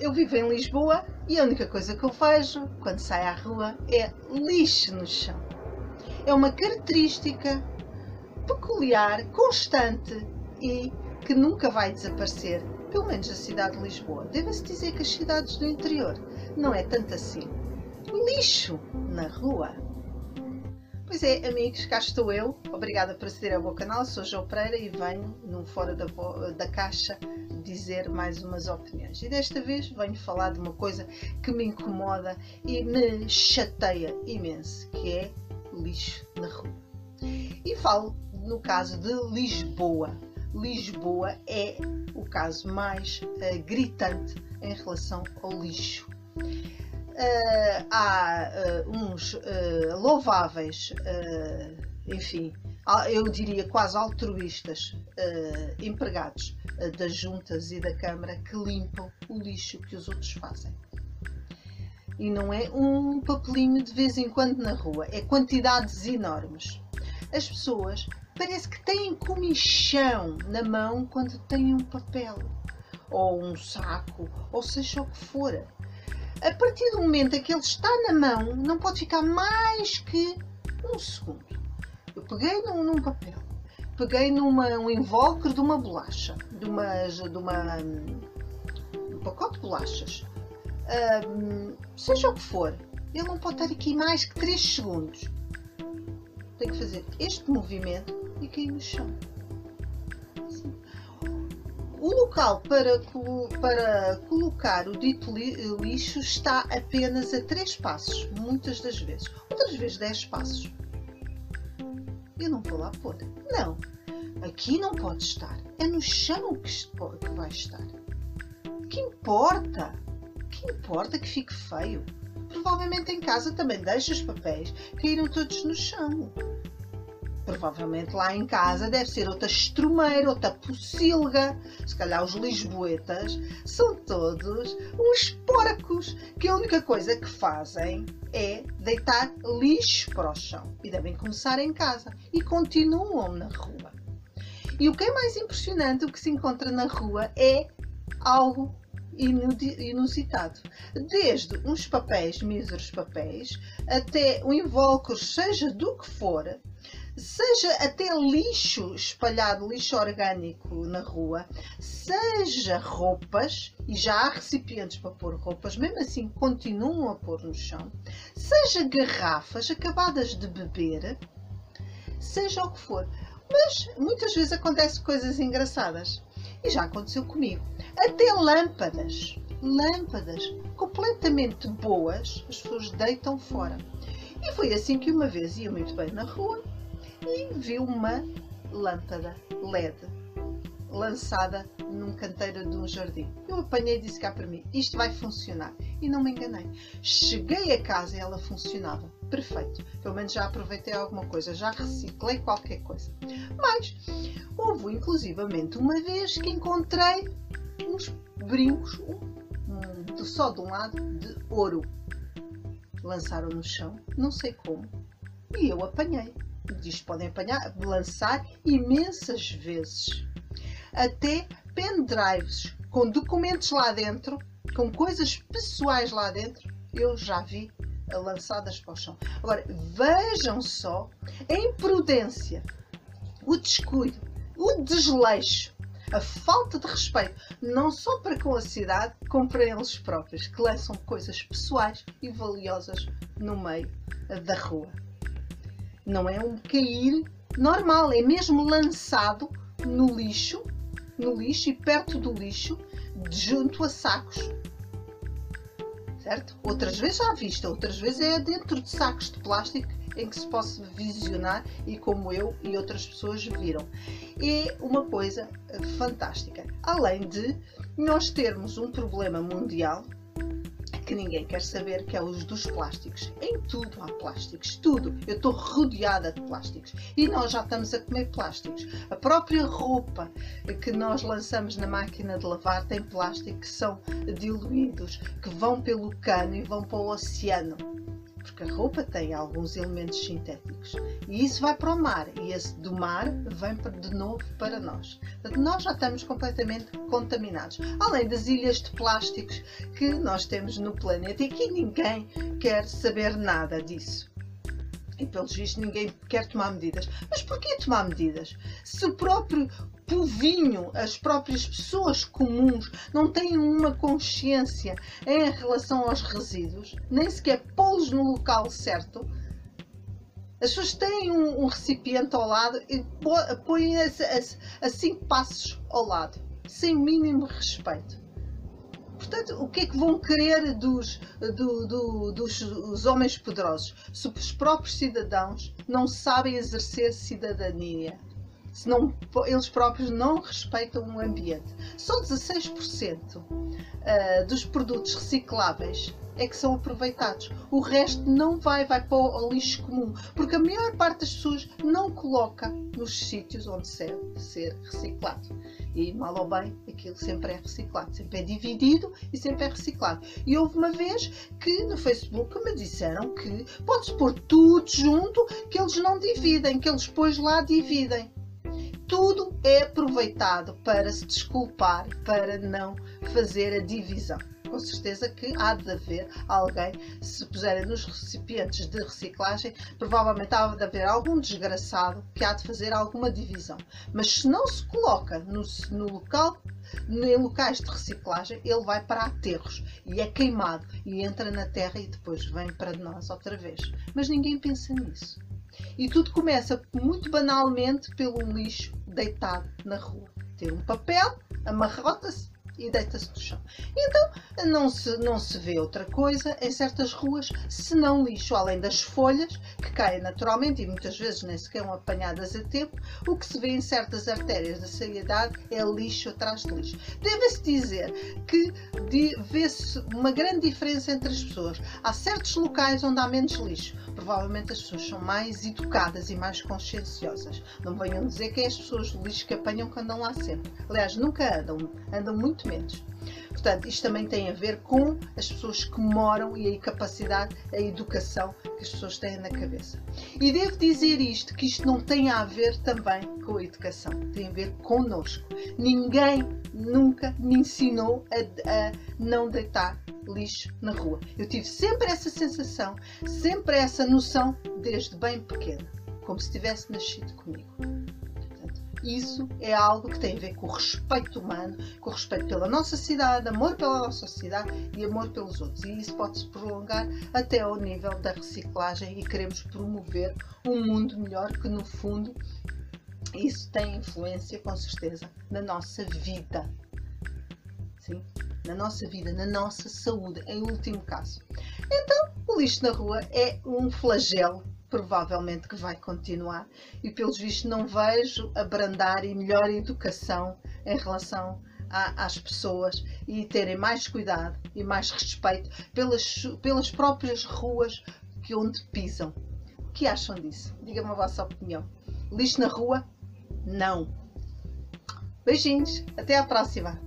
eu vivo em Lisboa e a única coisa que eu vejo quando saio à rua é lixo no chão. É uma característica peculiar, constante e que nunca vai desaparecer, pelo menos na cidade de Lisboa. Deve-se dizer que as cidades do interior não é tanto assim. Lixo na rua. Pois é, amigos, cá estou eu. Obrigada por aceder ao meu canal. Sou João Pereira e venho, num Fora da, da Caixa, dizer mais umas opiniões. E desta vez venho falar de uma coisa que me incomoda e me chateia imenso, que é lixo na rua. E falo no caso de Lisboa. Lisboa é o caso mais uh, gritante em relação ao lixo. Uh, há uh, uns louváveis, enfim, eu diria quase altruístas, empregados das juntas e da Câmara que limpam o lixo que os outros fazem. E não é um papelinho de vez em quando na rua, é quantidades enormes. As pessoas parece que têm comichão na mão quando têm um papel, ou um saco, ou seja o que for. A partir do momento em que ele está na mão, não pode ficar mais que um segundo. Eu peguei num, num papel, peguei numa, um invólucro de uma bolacha, de, uma, de uma, um pacote de bolachas, um, seja o que for, ele não pode estar aqui mais que 3 segundos. Tem que fazer este movimento e cair no chão. O local para, para colocar o dito lixo está apenas a 3 passos, muitas das vezes. Outras vezes 10 passos. Eu não vou lá pôr. Não. Aqui não pode estar. É no chão que, que vai estar. Que importa? Que importa que fique feio? Provavelmente em casa também deixa os papéis caíram todos no chão. Provavelmente lá em casa deve ser outra estrumeira, outra pocilga. Se calhar os lisboetas são todos uns porcos que a única coisa que fazem é deitar lixo para o chão. E devem começar em casa e continuam na rua. E o que é mais impressionante, o que se encontra na rua é algo inusitado. Desde uns papéis, míseros papéis, até o invólucro, seja do que for, seja até lixo espalhado, lixo orgânico na rua, seja roupas, e já há recipientes para pôr roupas, mesmo assim continuam a pôr no chão, seja garrafas acabadas de beber, seja o que for. Mas muitas vezes acontecem coisas engraçadas. E já aconteceu comigo. Até lâmpadas, lâmpadas completamente boas, as pessoas deitam fora. E foi assim que uma vez ia muito bem na rua e viu uma lâmpada LED lançada num canteiro de um jardim. Eu apanhei e disse cá para mim: isto vai funcionar. E não me enganei. Cheguei a casa e ela funcionava. Perfeito. Pelo menos já aproveitei alguma coisa, já reciclei qualquer coisa. Mas houve inclusivamente uma vez que encontrei uns brincos, um, um, só de um lado, de ouro. Lançaram no chão, não sei como, e eu apanhei diz podem apanhar, lançar imensas vezes. Até pendrives com documentos lá dentro, com coisas pessoais lá dentro, eu já vi lançadas para o chão. Agora, vejam só a imprudência, o descuido, o desleixo, a falta de respeito, não só para com a cidade, como para eles próprios, que lançam coisas pessoais e valiosas no meio da rua. Não é um cair normal, é mesmo lançado no lixo, no lixo e perto do lixo, junto a sacos. Certo? Outras vezes à vista, outras vezes é dentro de sacos de plástico em que se possa visionar e como eu e outras pessoas viram. É uma coisa fantástica. Além de nós termos um problema mundial que ninguém quer saber, que é os dos plásticos. Em tudo há plásticos, tudo. Eu estou rodeada de plásticos e nós já estamos a comer plásticos. A própria roupa que nós lançamos na máquina de lavar tem plástico que são diluídos, que vão pelo cano e vão para o oceano. Porque a roupa tem alguns elementos sintéticos e isso vai para o mar e esse do mar vem de novo para nós. Portanto, nós já estamos completamente contaminados. Além das ilhas de plásticos que nós temos no planeta e que ninguém quer saber nada disso. E pelos vistos ninguém quer tomar medidas. Mas porquê tomar medidas? Se o próprio povinho, as próprias pessoas comuns não têm uma consciência em relação aos resíduos, nem sequer pô-los no local certo. As pessoas têm um, um recipiente ao lado e põem a, a, a cinco passos ao lado, sem mínimo respeito. Portanto, o que é que vão querer dos, do, do, dos homens poderosos se os próprios cidadãos não sabem exercer cidadania? Se não, eles próprios não respeitam o ambiente. Só 16% ah, dos produtos recicláveis é que são aproveitados. O resto não vai, vai para o lixo comum, porque a maior parte das pessoas não coloca nos sítios onde deve ser reciclado. E mal ou bem, aquilo sempre é reciclado, sempre é dividido e sempre é reciclado. E houve uma vez que no Facebook me disseram que pode-se pôr tudo junto, que eles não dividem, que eles depois lá dividem tudo é aproveitado para se desculpar, para não fazer a divisão. Com certeza que há de haver alguém, se puserem nos recipientes de reciclagem, provavelmente há de haver algum desgraçado que há de fazer alguma divisão. Mas se não se coloca no, no local em locais de reciclagem, ele vai para aterros e é queimado e entra na terra e depois vem para nós outra vez. Mas ninguém pensa nisso. E tudo começa muito banalmente pelo lixo deitado na rua. Tem um papel, amarrota-se e deita-se no chão. Então não se, não se vê outra coisa em certas ruas senão lixo, além das folhas que caem naturalmente e muitas vezes nem sequer são apanhadas a tempo. O que se vê em certas artérias da cidade é lixo atrás de lixo. Deve-se dizer que vê-se uma grande diferença entre as pessoas. Há certos locais onde há menos lixo. Provavelmente as pessoas são mais educadas e mais conscienciosas. Não venham dizer que é as pessoas do lixo que apanham que andam lá sempre. Aliás, nunca andam, andam muito Portanto, isto também tem a ver com as pessoas que moram e a capacidade, a educação que as pessoas têm na cabeça. E devo dizer isto, que isto não tem a ver também com a educação, tem a ver connosco. Ninguém nunca me ensinou a, a não deitar lixo na rua. Eu tive sempre essa sensação, sempre essa noção, desde bem pequena, como se tivesse nascido comigo. Isso é algo que tem a ver com o respeito humano, com o respeito pela nossa cidade, amor pela nossa cidade e amor pelos outros. E isso pode se prolongar até ao nível da reciclagem e queremos promover um mundo melhor que, no fundo, isso tem influência, com certeza, na nossa vida. Sim? Na nossa vida, na nossa saúde, em último caso. Então, o lixo na rua é um flagelo provavelmente que vai continuar e pelos vistos não vejo abrandar e melhor educação em relação a, às pessoas e terem mais cuidado e mais respeito pelas, pelas próprias ruas que onde pisam. O que acham disso? Diga-me a vossa opinião. Lixo na rua? Não. Beijinhos, até à próxima!